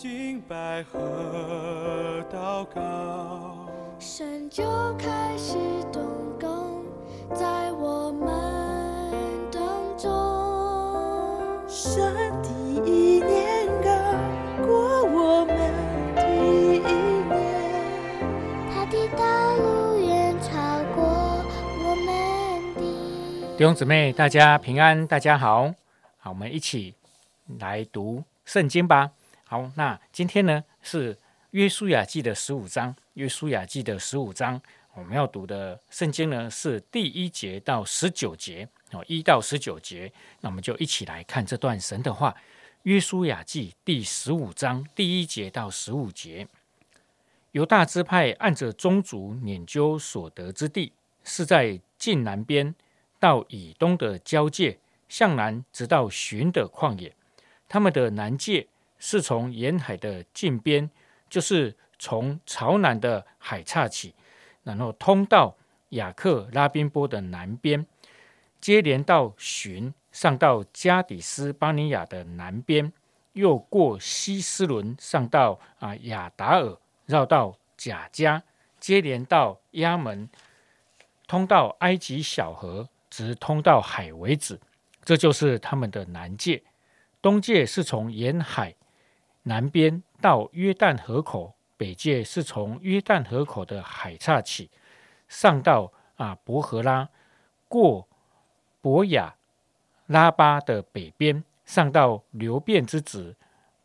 敬拜和祷告，神就开始动工在我们当中。神的意念高过我们的一年，他的道路远超过我们的。弟兄姊妹，大家平安，大家好，好，我们一起来读圣经吧。好，那今天呢是约书亚记的十五章，约书亚记的十五章，我们要读的圣经呢是第一节到十九节哦，一到十九节，那我们就一起来看这段神的话。约书亚记第十五章第一节到十五节，犹大支派按着宗族撵究所得之地，是在近南边到以东的交界，向南直到寻的旷野，他们的南界。是从沿海的近边，就是从朝南的海岔起，然后通到雅克拉宾波的南边，接连到寻，上到加底斯巴尼亚的南边，又过西斯伦，上到啊亚达尔，绕到贾加，接连到亚门，通到埃及小河，直通到海为止。这就是他们的南界。东界是从沿海。南边到约旦河口，北界是从约旦河口的海岔起，上到啊伯荷拉，过博雅拉巴的北边，上到流变之子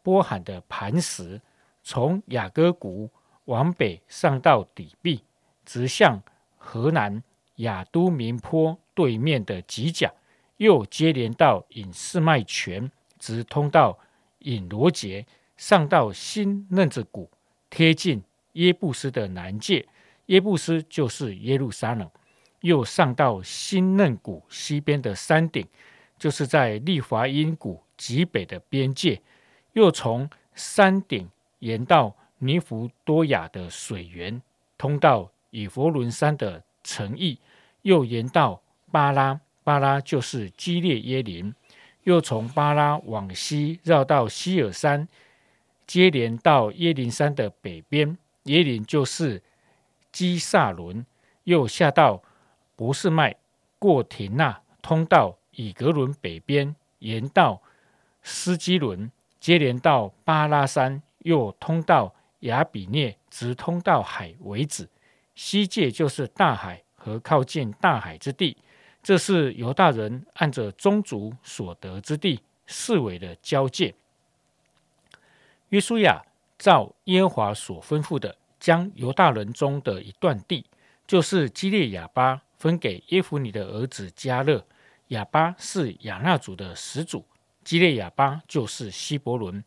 波罕的磐石，从雅各谷往北上到底壁，直向河南雅都明坡对面的吉甲，又接连到隐士麦泉，直通到隐罗杰。上到新嫩子谷，贴近耶布斯的南界，耶布斯就是耶路撒冷。又上到新嫩谷西边的山顶，就是在利华因谷极北的边界。又从山顶沿到尼弗多雅的水源，通到以佛伦山的城邑，又沿到巴拉，巴拉就是基列耶林。又从巴拉往西绕到希尔山。接连到耶林山的北边，耶林就是基萨伦，又下到博士麦，过廷纳，通到以格伦北边，沿到斯基伦，接连到巴拉山，又通到亚比涅，直通到海为止。西界就是大海和靠近大海之地，这是犹大人按着宗族所得之地视为的交界。约书亚照耶和华所吩咐的，将犹大人中的一段地，就是基列亚巴，分给耶夫尼的儿子加勒。亚巴是亚纳族的始祖，基列亚巴就是希伯伦。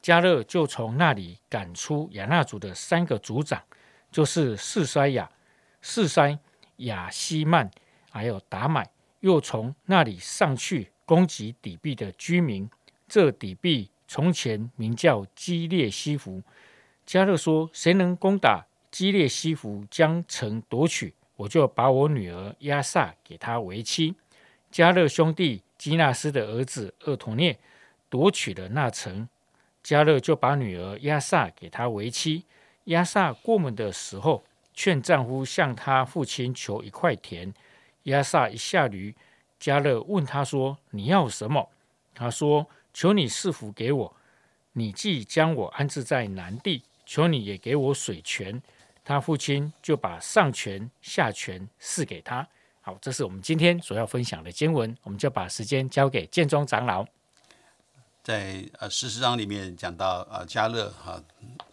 加勒就从那里赶出亚纳族的三个族长，就是示塞亚、示塞、亚西曼，还有达买，又从那里上去攻击底壁的居民。这底壁。从前名叫基列西弗，加勒说：“谁能攻打基列西弗，将城夺取，我就把我女儿亚萨给他为妻。”加勒兄弟基纳斯的儿子厄陀涅夺取了那城，加勒就把女儿亚萨给他为妻。亚萨过门的时候，劝丈夫向他父亲求一块田。亚萨一下驴，加勒问他说：“你要什么？”他说。求你赐福给我，你既将我安置在南地，求你也给我水泉。他父亲就把上泉下泉赐给他。好，这是我们今天所要分享的经文，我们就把时间交给建中长老。在呃十四章里面讲到呃加勒哈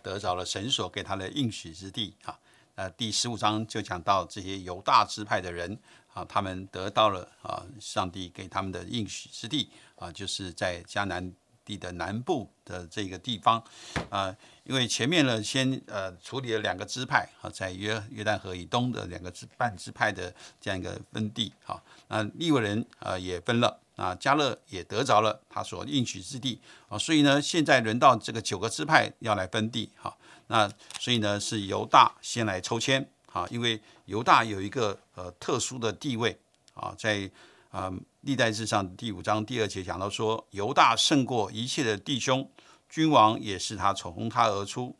得着了神所给他的应许之地哈，呃第十五章就讲到这些犹大支派的人啊，他们得到了啊上帝给他们的应许之地。啊，就是在迦南地的南部的这个地方，啊，因为前面呢，先呃处理了两个支派，啊，在约约旦河以东的两个支半支派的这样一个分地，哈，那利未人啊也分了，啊，加勒也得着了他所应许之地，啊，所以呢，现在轮到这个九个支派要来分地，哈，那所以呢是犹大先来抽签，啊，因为犹大有一个呃特殊的地位，啊，在。啊，历代志上第五章第二节讲到说，犹大胜过一切的弟兄，君王也是他从他而出，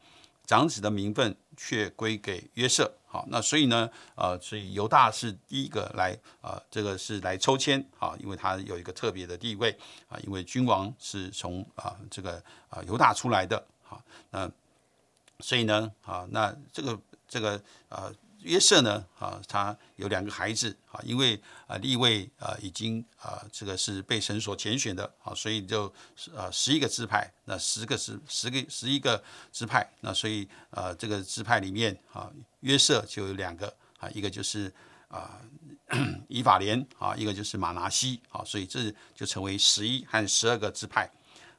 长子的名分却归给约瑟。好，那所以呢，呃，所以犹大是第一个来，呃，这个是来抽签，啊，因为他有一个特别的地位，啊，因为君王是从啊这个啊犹大出来的，好，那所以呢，啊，那这个这个呃约瑟呢，啊，他有两个孩子，啊，因为啊立位啊已经啊这个是被神所拣选的，啊，所以就啊十一个支派，那十个是十个十一个支派，那所以呃这个支派里面啊。约瑟就有两个啊，一个就是啊 以法莲啊，一个就是马拿西啊，所以这就成为十一和十二个支派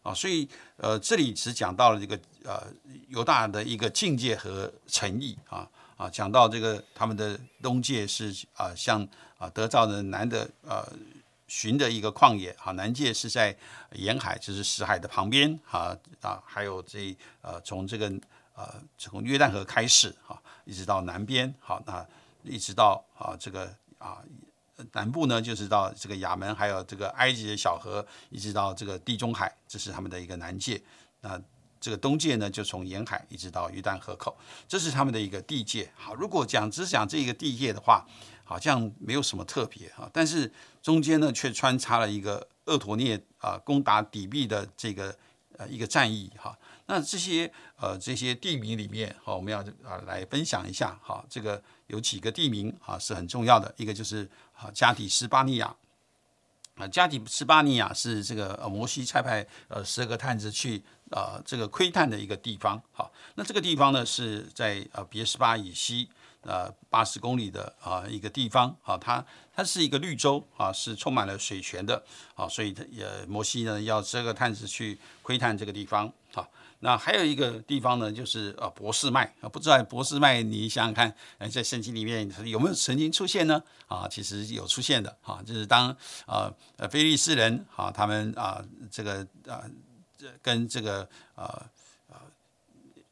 啊，所以呃这里只讲到了这个呃犹大的一个境界和诚意啊啊，讲到这个他们的东界是啊像啊德照的南的呃寻的一个旷野啊，南界是在沿海，就是死海的旁边啊啊，还有这呃从这个呃从约旦河开始啊。一直到南边，好，那一直到啊这个啊南部呢，就是到这个亚门，还有这个埃及的小河，一直到这个地中海，这是他们的一个南界。那这个东界呢，就从沿海一直到约旦河口，这是他们的一个地界。好，如果讲只讲这个地界的话，好像没有什么特别啊，但是中间呢却穿插了一个厄陀涅啊攻打底壁的这个呃一个战役哈。那这些呃这些地名里面，好，我们要啊来分享一下，哈，这个有几个地名啊是很重要的，一个就是啊加底斯巴尼亚，啊加底斯巴尼亚是这个呃摩西差派呃十二个探子去啊这个窥探的一个地方，好，那这个地方呢是在呃别斯巴以西呃八十公里的啊一个地方，啊它它是一个绿洲啊是充满了水泉的，啊所以也摩西呢要这个探子去窥探这个地方，好。那还有一个地方呢，就是呃博士麦。啊，不知道博士麦你想想看，在圣经里面有没有曾经出现呢？啊，其实有出现的。啊，就是当呃呃菲利士人啊，他们啊这个啊跟这个呃呃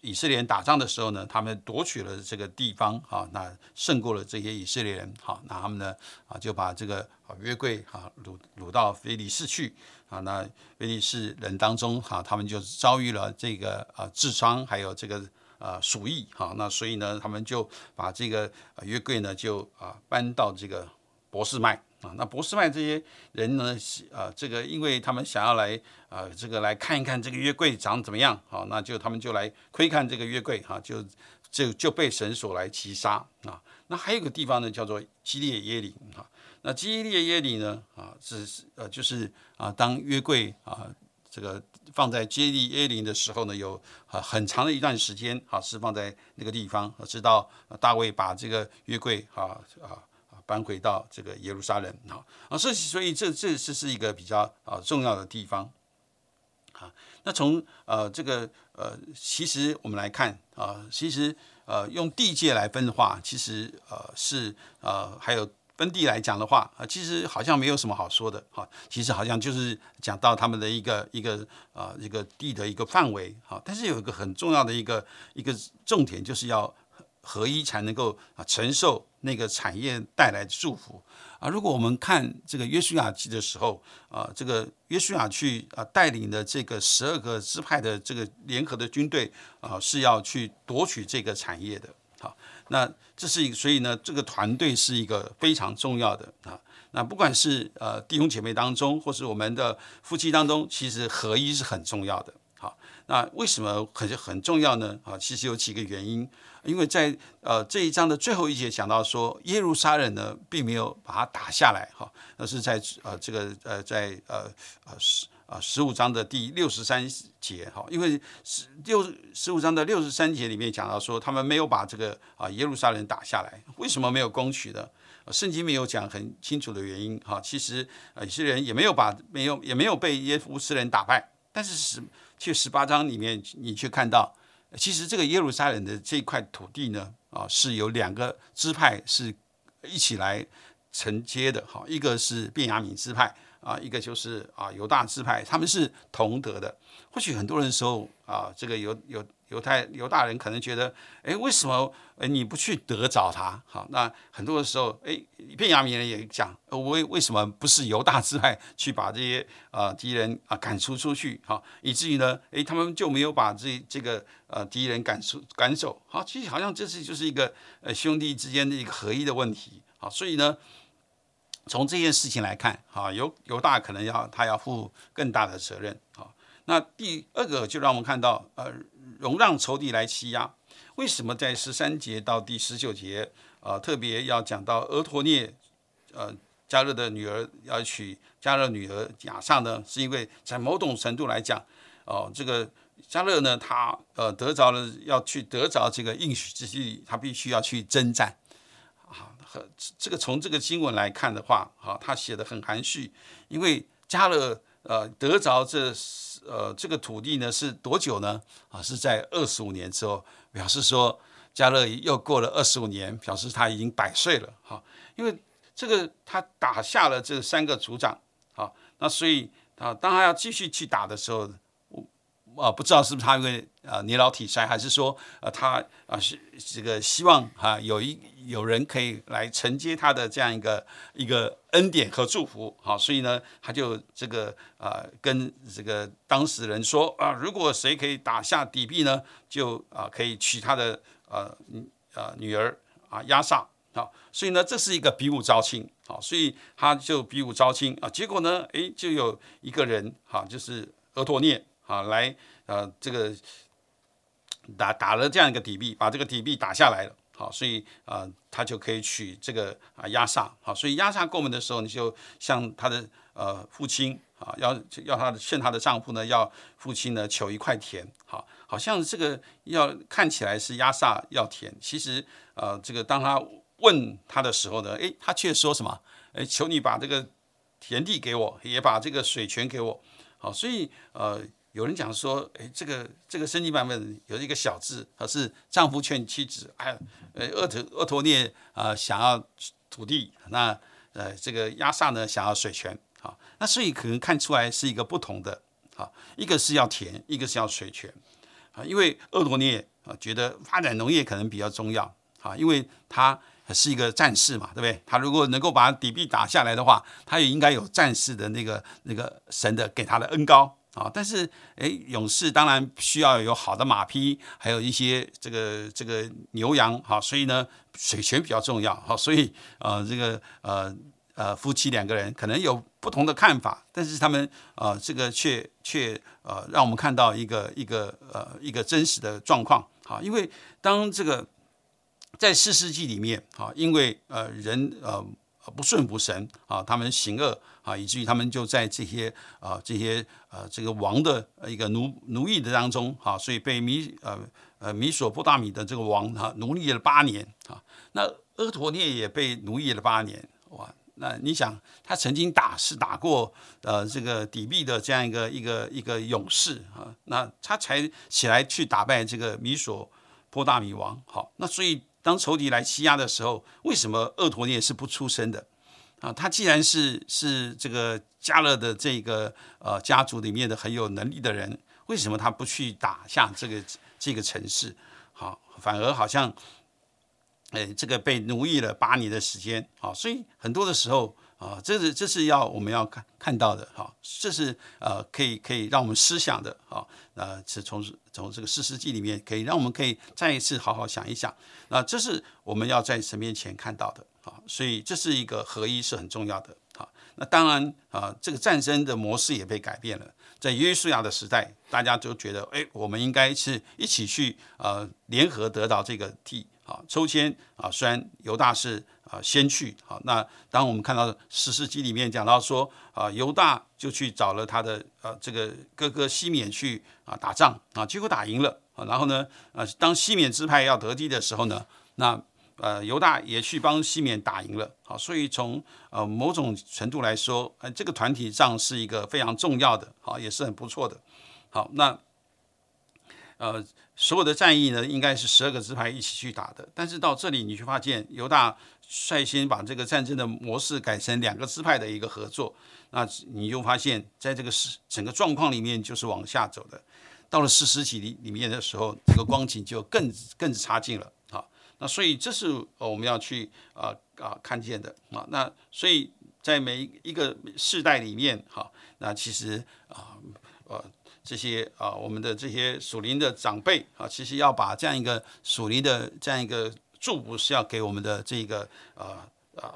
以色列人打仗的时候呢，他们夺取了这个地方啊，那胜过了这些以色列人，好，那他们呢啊就把这个啊约柜啊掳掳到菲利士去。啊，那威利士人当中，哈，他们就遭遇了这个啊痔疮，还有这个呃鼠疫，哈，那所以呢，他们就把这个约柜呢，就啊搬到这个博士麦啊。那博士麦这些人呢，是啊，这个因为他们想要来啊，这个来看一看这个约柜长怎么样，好，那就他们就来窥看这个约柜，哈，就就就被神所来击杀啊。那还有个地方呢，叫做基列耶林，啊。那基列耶里呢？啊，是呃，就是啊，当约柜啊，这个放在基列耶林的时候呢，有啊很长的一段时间啊，是放在那个地方，直到大卫把这个约柜啊啊搬回到这个耶路撒冷啊啊，所以所以这这这是一个比较啊重要的地方啊。那从呃这个呃，其实我们来看啊，其实呃用地界来分的话，其实呃是呃还有。分地来讲的话啊，其实好像没有什么好说的哈。其实好像就是讲到他们的一个一个啊一个地的一个范围哈。但是有一个很重要的一个一个重点，就是要合一才能够啊承受那个产业带来的祝福啊。如果我们看这个约书亚记的时候啊，这个约书亚去啊带领的这个十二个支派的这个联合的军队啊，是要去夺取这个产业的。好，那这是一个，所以呢，这个团队是一个非常重要的啊。那不管是呃弟兄姐妹当中，或是我们的夫妻当中，其实合一是很重要的。好，那为什么很很重要呢？啊，其实有几个原因。因为在呃这一章的最后一节讲到说，耶路撒冷呢并没有把它打下来，哈，那是在呃这个呃在呃呃十。啊，十五章的第六十三节，哈，因为十六十五章的六十三节里面讲到说，他们没有把这个啊耶路撒冷打下来，为什么没有攻取呢？圣经没有讲很清楚的原因，哈，其实啊，有些人也没有把没有也没有被耶夫斯人打败，但是是去十八章里面，你去看到，其实这个耶路撒冷的这块土地呢，啊，是有两个支派是一起来承接的，哈，一个是便雅敏支派。啊，一个就是啊犹大支派，他们是同德的。或许很多人时候啊，这个犹犹犹太犹大人可能觉得，哎，为什么诶你不去德找他？好，那很多的时候，哎，便雅悯人也讲，呃为为什么不是犹大支派去把这些啊敌人啊赶出出去？好，以至于呢，哎，他们就没有把这这个呃敌人赶出赶走。好，其实好像这是就是一个呃兄弟之间的一个合一的问题。好，所以呢。从这件事情来看，哈，犹犹大可能要他要负更大的责任，好。那第二个就让我们看到，呃，容让仇敌来欺压。为什么在十三节到第十九节，呃，特别要讲到俄托涅，呃，加勒的女儿要娶加勒女儿亚萨呢？是因为在某种程度来讲，哦，这个加勒呢，他呃得着了要去得着这个应许之地，他必须要去征战。和这个从这个经文来看的话，哈，他写的很含蓄，因为加勒呃得着这呃这个土地呢是多久呢？啊，是在二十五年之后，表示说加勒又过了二十五年，表示他已经百岁了，哈，因为这个他打下了这三个族长，好，那所以啊，当他要继续去打的时候。啊，不知道是不是他因为啊年老体衰，还是说呃他啊是这个希望啊有一有人可以来承接他的这样一个一个恩典和祝福，好，所以呢他就这个啊跟这个当事人说啊，如果谁可以打下底壁呢，就啊可以娶他的呃呃女儿啊亚萨，好，所以呢这是一个比武招亲，好，所以他就比武招亲啊，结果呢诶，就有一个人哈就是俄托涅。啊，来，呃，这个打打了这样一个底壁，把这个底壁打下来了，好，所以啊，他就可以娶这个啊亚萨，好，所以亚萨过门的时候，你就向他的呃父亲啊，要要他的劝他的丈夫呢，要父亲呢求一块田，好，好像这个要看起来是亚萨要田，其实呃，这个当他问他的时候呢，诶，他却说什么？诶，求你把这个田地给我，也把这个水泉给我，好，所以呃。有人讲说，哎，这个这个圣经版本有一个小字，它是丈夫劝妻子，哎，呃，厄托厄托涅啊想要土地，那呃这个亚萨呢想要水泉，好，那所以可能看出来是一个不同的，好，一个是要田，一个是要水泉，啊，因为厄托涅啊觉得发展农业可能比较重要，啊，因为他是一个战士嘛，对不对？他如果能够把底壁打下来的话，他也应该有战士的那个那个神的给他的恩高。啊，但是哎，勇士当然需要有好的马匹，还有一些这个这个牛羊，好，所以呢，水泉比较重要，好，所以呃，这个呃呃夫妻两个人可能有不同的看法，但是他们呃这个却却呃让我们看到一个一个呃一个真实的状况，好，因为当这个在四世纪里面，啊，因为呃人呃。不顺服神啊，他们行恶啊，以至于他们就在这些啊这些呃这个王的一个奴奴役的当中啊，所以被米呃呃米索波大米的这个王啊奴役了八年啊。那阿陀涅也被奴役了八年哇。那你想，他曾经打是打过呃这个底壁的这样一个一个一个勇士啊，那他才起来去打败这个米索波大米王。好，那所以。当仇敌来欺压的时候，为什么厄陀涅是不出声的？啊，他既然是是这个加勒的这个呃家族里面的很有能力的人，为什么他不去打下这个这个城市？好，反而好像，哎，这个被奴役了八年的时间，好，所以很多的时候。啊，这是这是要我们要看看到的哈，这是呃可以可以让我们思想的哈，呃是从从这个四世纪里面可以让我们可以再一次好好想一想，那这是我们要在神面前看到的啊，所以这是一个合一是很重要的啊。那当然啊，这个战争的模式也被改变了，在约书亚的时代，大家都觉得哎，我们应该是一起去呃联合得到这个地。啊，抽签啊，虽然犹大是啊先去，好，那当我们看到史诗记里面讲到说啊，犹大就去找了他的呃这个哥哥西缅去啊打仗啊，结果打赢了啊，然后呢，呃，当西缅支派要得地的时候呢，那呃犹大也去帮西缅打赢了，好，所以从呃某种程度来说，呃这个团体仗是一个非常重要的，好，也是很不错的，好，那呃所有的战役呢，应该是十二个支派一起去打的。但是到这里，你却发现犹大率先把这个战争的模式改成两个支派的一个合作，那你就发现在这个是整个状况里面就是往下走的。到了四十几里里面的时候，这个光景就更更差劲了啊。那所以这是我们要去啊啊看见的啊。那所以在每一个世代里面哈，那其实啊这些啊我们的这些属灵的长辈啊，其实要把这样一个属灵的这样一个祝福是要给我们的这个呃呃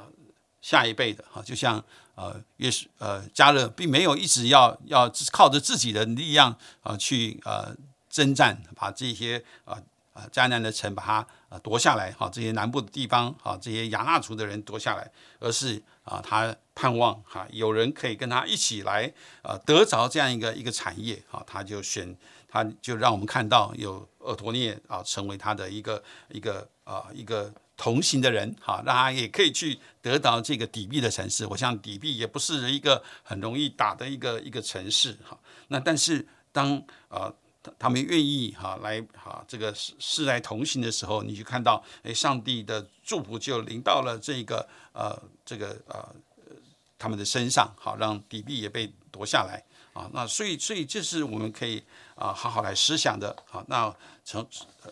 下一辈的哈，就像呃约是呃加勒并没有一直要要靠着自己的力量啊去呃征战，把这些啊。啊，迦南的城把它啊夺下来，哈，这些南部的地方，哈，这些亚纳族的人夺下来，而是啊，他盼望哈有人可以跟他一起来啊得着这样一个一个产业，哈，他就选，他就让我们看到有厄陀涅啊成为他的一个一个啊一个同行的人，哈，让他也可以去得到这个底壁的城市。我想底壁也不是一个很容易打的一个一个城市，哈，那但是当啊。他们愿意哈来哈这个世世代同行的时候，你就看到哎，上帝的祝福就临到了这个呃这个呃他们的身上，好让底壁也被夺下来啊。那所以所以这是我们可以啊好好来思想的啊。那从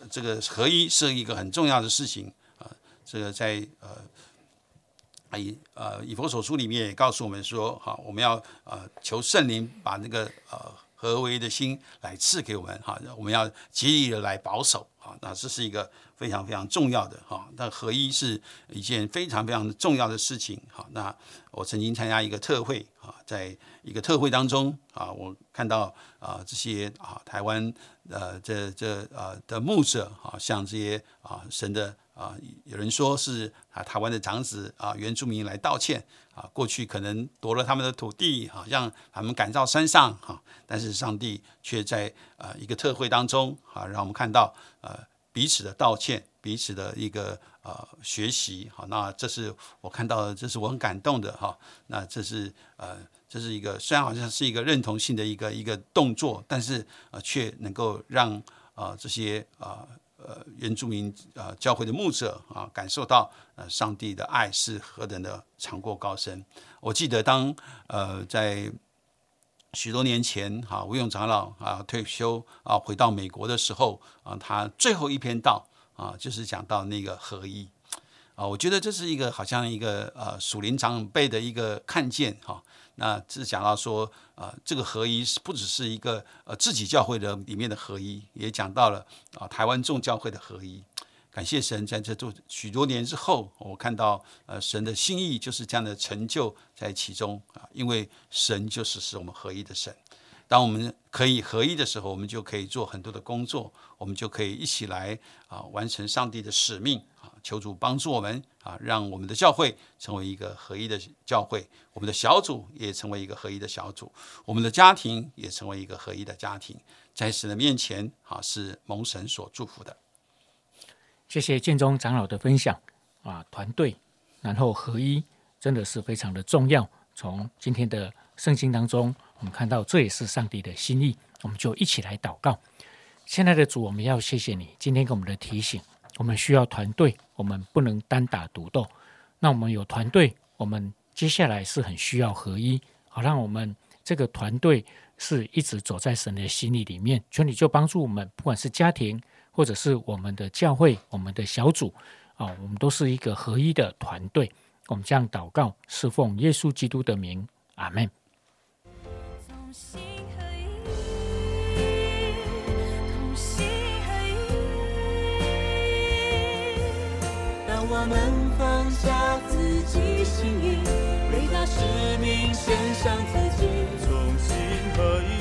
这个合一是一个很重要的事情啊。这个在呃以呃以佛所书里面也告诉我们说，哈我们要呃求圣灵把那个呃。合为的心来赐给我们哈，我们要极力的来保守啊，那这是一个非常非常重要的哈。那合一是一件非常非常重要的事情哈。那我曾经参加一个特会啊，在一个特会当中啊，我看到啊这些啊台湾呃这这呃的牧者啊，像这些啊神的啊有人说是啊台湾的长子啊原住民来道歉。啊，过去可能夺了他们的土地，好像他们赶到山上，哈，但是上帝却在呃一个特会当中，啊，让我们看到呃彼此的道歉，彼此的一个呃学习，好，那这是我看到的，这是我很感动的，哈，那这是呃这是一个虽然好像是一个认同性的一个一个动作，但是呃却能够让啊这些啊。呃，原住民啊，教会的牧者啊，感受到呃，上帝的爱是何等的长过高深。我记得当呃，在许多年前哈，吴永长老啊退休啊，回到美国的时候啊，他最后一篇道啊，就是讲到那个合一啊，我觉得这是一个好像一个呃属灵长辈的一个看见哈。那是讲到说，啊，这个合一是不只是一个呃自己教会的里面的合一，也讲到了啊台湾众教会的合一。感谢神，在这做许多年之后，我看到呃神的心意就是这样的成就在其中啊，因为神就是使我们合一的神。当我们可以合一的时候，我们就可以做很多的工作，我们就可以一起来啊完成上帝的使命！求主帮助我们啊，让我们的教会成为一个合一的教会，我们的小组也成为一个合一的小组，我们的家庭也成为一个合一的家庭，在神的面前啊是蒙神所祝福的。谢谢建中长老的分享啊，团队然后合一真的是非常的重要。从今天的圣经当中。我们看到这也是上帝的心意，我们就一起来祷告。现在的主，我们要谢谢你今天给我们的提醒。我们需要团队，我们不能单打独斗。那我们有团队，我们接下来是很需要合一，好让我们这个团队是一直走在神的心意里面。求你就帮助我们，不管是家庭，或者是我们的教会、我们的小组啊，我们都是一个合一的团队。我们这样祷告，侍奉耶稣基督的名，阿门。我们放下自己心意，为他使命献上自己，同心合一，